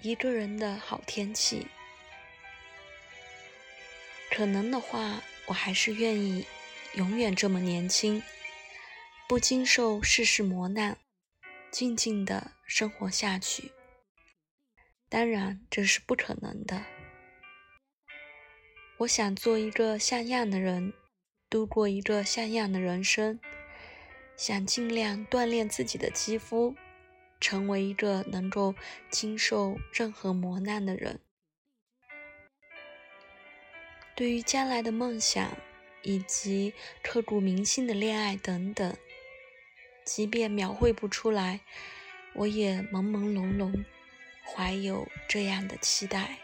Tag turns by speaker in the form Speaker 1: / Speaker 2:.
Speaker 1: 一个人的好天气。可能的话，我还是愿意永远这么年轻，不经受世事磨难，静静的生活下去。当然，这是不可能的。我想做一个像样的人，度过一个像样的人生，想尽量锻炼自己的肌肤。成为一个能够经受任何磨难的人。对于将来的梦想以及刻骨铭心的恋爱等等，即便描绘不出来，我也朦朦胧胧怀有这样的期待。